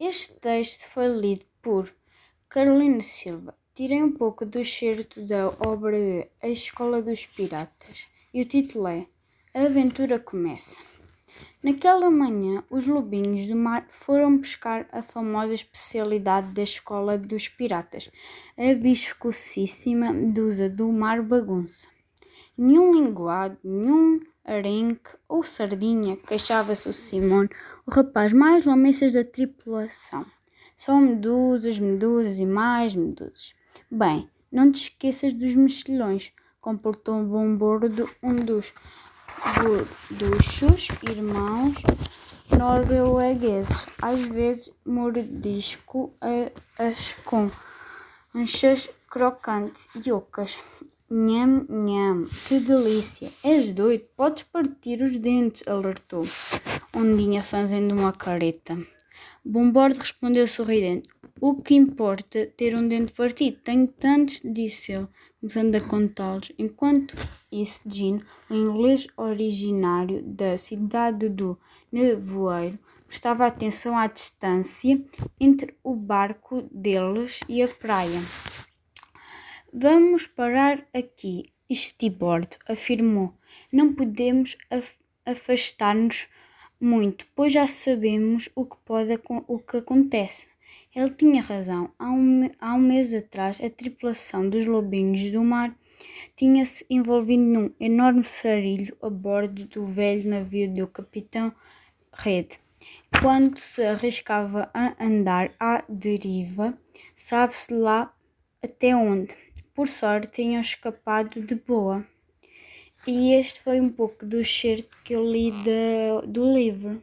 Este texto foi lido por Carolina Silva. Tirei um pouco do certo da obra A Escola dos Piratas e o título é A Aventura Começa. Naquela manhã, os lobinhos do mar foram pescar a famosa especialidade da Escola dos Piratas, a viscosíssima dusa do mar bagunça. Nenhum linguado, nenhum arenque ou sardinha, queixava-se o Simone, o rapaz mais lamechas da tripulação. Só medusas, medusas e mais medusas. Bem, não te esqueças dos mexilhões, completou o bom bordo um dos gorduchos irmãos noruegueses. Às vezes mordisco as conchas crocantes e ocas. Nham, nham, que delícia! És doido, podes partir os dentes, alertou Ondinha fazendo uma careta. Bombordo respondeu sorridente. O que importa ter um dente partido? Tenho tantos, disse ele, começando a contá-los. Enquanto isso, Gino, o inglês originário da cidade do nevoeiro, prestava atenção à distância entre o barco deles e a praia. Vamos parar aqui, Estibord afirmou. Não podemos afastar-nos muito, pois já sabemos o que pode o que acontece. Ele tinha razão. Há um, há um mês atrás, a tripulação dos lobinhos do mar tinha-se envolvido num enorme sarilho a bordo do velho navio do capitão Red. Quando se arriscava a andar à deriva, sabe-se lá até onde por sorte, tinham escapado de boa. E este foi um pouco do certo que eu li de, do livro.